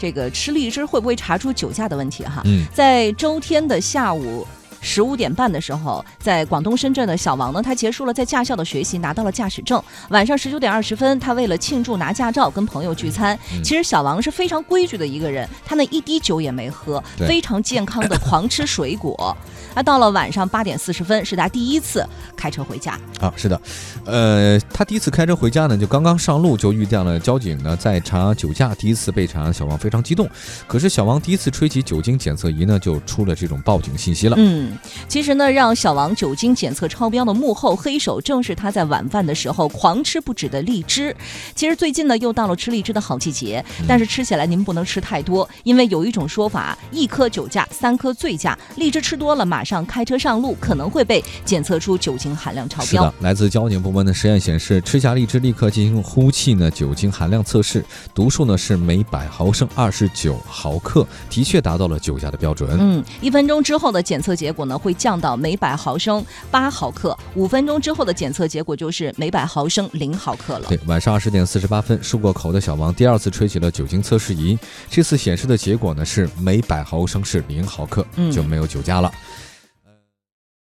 这个吃荔枝会不会查出酒驾的问题哈。嗯，在周天的下午。十五点半的时候，在广东深圳的小王呢，他结束了在驾校的学习，拿到了驾驶证。晚上十九点二十分，他为了庆祝拿驾照，跟朋友聚餐。其实小王是非常规矩的一个人，他那一滴酒也没喝，非常健康的狂吃水果。那到了晚上八点四十分，是他第一次开车回家。啊，是的，呃，他第一次开车回家呢，就刚刚上路就遇见了交警呢，在查酒驾，第一次被查，小王非常激动。可是小王第一次吹起酒精检测仪呢，就出了这种报警信息了。嗯。其实呢，让小王酒精检测超标的幕后黑手，正是他在晚饭的时候狂吃不止的荔枝。其实最近呢，又到了吃荔枝的好季节，但是吃起来您不能吃太多，因为有一种说法，一颗酒驾，三颗醉驾。荔枝吃多了，马上开车上路，可能会被检测出酒精含量超标。是的，来自交警部门的实验显示，吃下荔枝立刻进行呼气呢，酒精含量测试，读数呢是每百毫升二十九毫克，的确达到了酒驾的标准。嗯，一分钟之后的检测结果。呢会降到每百毫升八毫克，五分钟之后的检测结果就是每百毫升零毫克了。对，晚上二十点四十八分，漱过口的小王第二次吹起了酒精测试仪，这次显示的结果呢是每百毫升是零毫克，就没有酒驾了。